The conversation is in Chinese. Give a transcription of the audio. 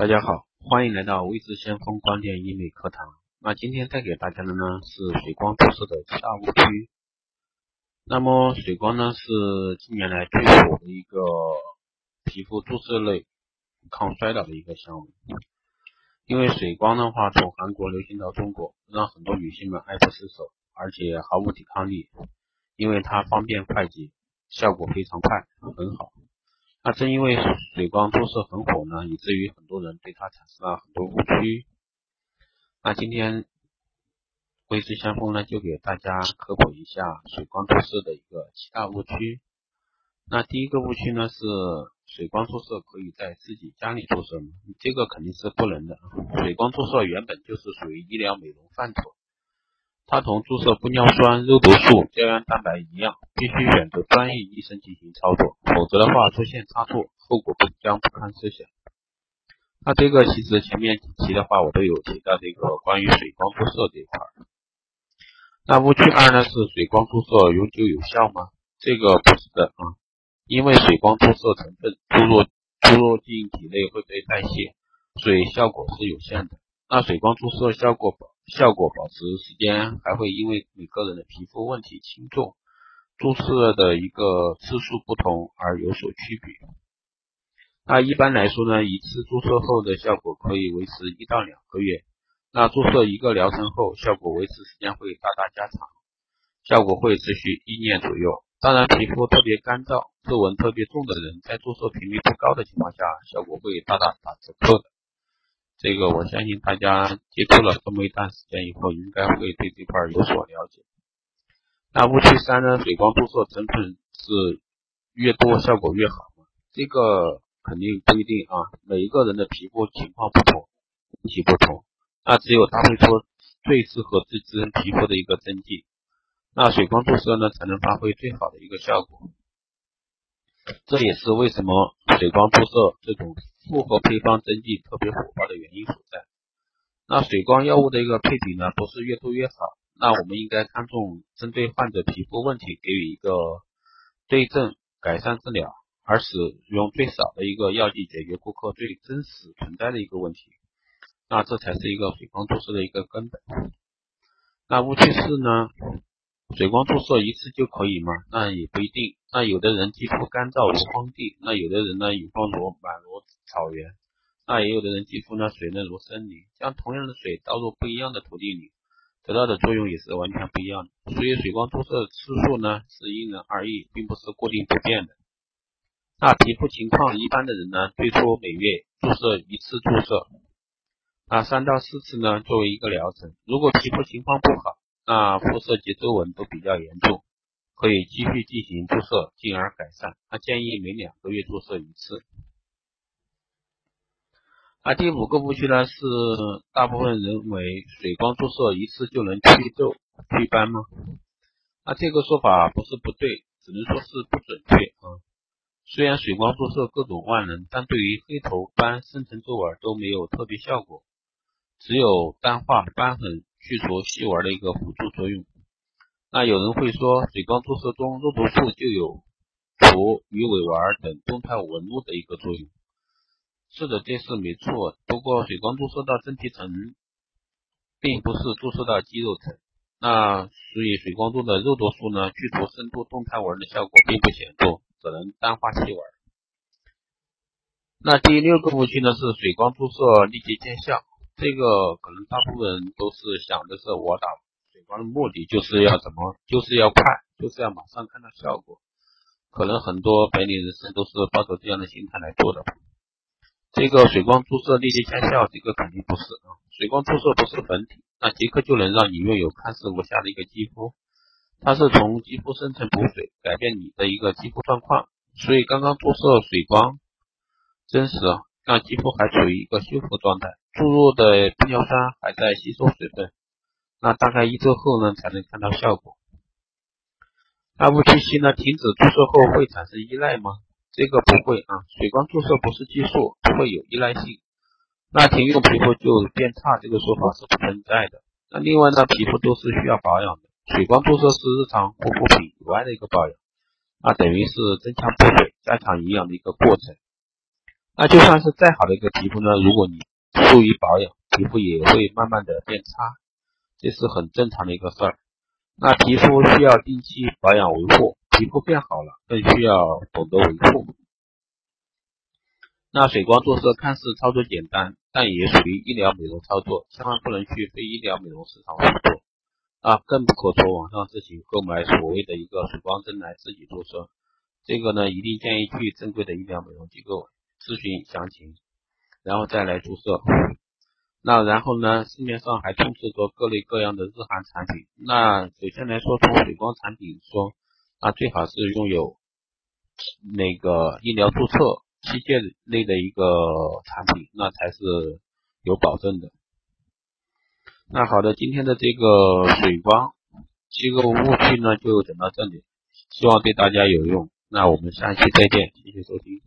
大家好，欢迎来到微知先锋光电医美课堂。那今天带给大家的呢是水光注射的七大误区。那么水光呢是近年来最火的一个皮肤注射类抗衰老的一个项目。因为水光的话从韩国流行到中国，让很多女性们爱不释手，而且毫无抵抗力。因为它方便快捷，效果非常快，很好。那正因为水光注射很火呢，以至于很多人对它产生了很多误区。那今天微之先锋呢，就给大家科普一下水光注射的一个七大误区。那第一个误区呢是水光注射可以在自己家里注射吗？这个肯定是不能的。水光注射原本就是属于医疗美容范畴。它同注射玻尿酸、肉毒素、胶原蛋白一样，必须选择专业医生进行操作，否则的话出现差错，后果将不堪设想。那这个其实前面几期的话我都有提到这个关于水光注射这一块。那误区二呢是水光注射永久有效吗？这个不是的啊，因为水光注射成分注入注入进体内会被代谢，所以效果是有限的。那水光注射效果保效果保持时间还会因为每个人的皮肤问题轻重、注射的一个次数不同而有所区别。那一般来说呢，一次注射后的效果可以维持一到两个月。那注射一个疗程后，效果维持时间会大大加长，效果会持续一年左右。当然，皮肤特别干燥、皱纹特别重的人，在注射频率不高的情况下，效果会大大打折扣的。这个我相信大家接触了这么一段时间以后，应该会对这块有所了解。那误区三呢？水光注射成分是越多效果越好吗？这个肯定不一定啊，每一个人的皮肤情况不同，问题不同，那只有搭配出最适合自身皮肤的一个针剂，那水光注射呢才能发挥最好的一个效果。这也是为什么水光注射这种。复合配方针剂特别火爆的原因所在。那水光药物的一个配比呢，不是越多越好。那我们应该看重针对患者皮肤问题给予一个对症改善治疗，而使用最少的一个药剂解决顾客最真实存在的一个问题。那这才是一个水光注射的一个根本。那误区四呢？水光注射一次就可以吗？那也不一定。那有的人肌肤干燥如荒地，那有的人呢有光如满如草原，那也有的人肌肤呢水嫩如森林。将同样的水倒入不一样的土地里，得到的作用也是完全不一样的。所以水光注射次数呢是因人而异，并不是固定不变的。那皮肤情况一般的人呢，最初每月注射一次注射，那三到四次呢作为一个疗程。如果皮肤情况不好，那肤色及皱纹都比较严重，可以继续进行注射，进而改善。那建议每两个月注射一次。那第五个误区呢是，大部分人为水光注射一次就能祛皱祛斑吗？那这个说法不是不对，只能说是不准确啊。虽然水光注射各种万能，但对于黑头斑、深层皱纹都没有特别效果，只有淡化斑痕。去除细纹的一个辅助作用。那有人会说，水光注射中肉毒素就有除鱼尾纹等动态纹路的一个作用。是的，这是没错。不过，水光注射到真皮层，并不是注射到肌肉层。那所以，水光中的肉毒素呢，去除深度动态纹的效果并不显著，只能淡化细纹。那第六个误区呢，是水光注射立即见效。这个可能大部分人都是想的是，我打水光的目的就是要怎么，就是要快，就是要马上看到效果。可能很多白领人士都是抱着这样的心态来做的。这个水光注射立即见效，这个肯定不是啊。水光注射不是粉体，那即刻就能让你拥有看似无瑕的一个肌肤。它是从肌肤深层补水，改变你的一个肌肤状况。所以刚刚注射水光真实让肌肤还处于一个修复状态。注入的玻尿酸还在吸收水分，那大概一周后呢才能看到效果。那误区七呢？停止注射后会产生依赖吗？这个不会啊，水光注射不是激素，不会有依赖性。那停用皮肤就变差，这个说法是不存在的。那另外呢，皮肤都是需要保养的，水光注射是日常护肤品以外的一个保养，那等于是增强补水、加强营养的一个过程。那就算是再好的一个皮肤呢，如果你疏于保养，皮肤也会慢慢的变差，这是很正常的一个事儿。那皮肤需要定期保养维护，皮肤变好了，更需要懂得维护。那水光注射看似操作简单，但也属于医疗美容操作，千万不能去非医疗美容市场做啊，更不可从网上自行购买所谓的一个水光针来自己注射。这个呢，一定建议去正规的医疗美容机构咨询详情，然后再来注射。那然后呢，市面上还充斥着各类各样的日韩产品。那首先来说，从水光产品说，那最好是拥有那个医疗注册器械类的一个产品，那才是有保证的。那好的，今天的这个水光七个误区呢，就讲到这里，希望对大家有用。那我们下期再见，谢谢收听。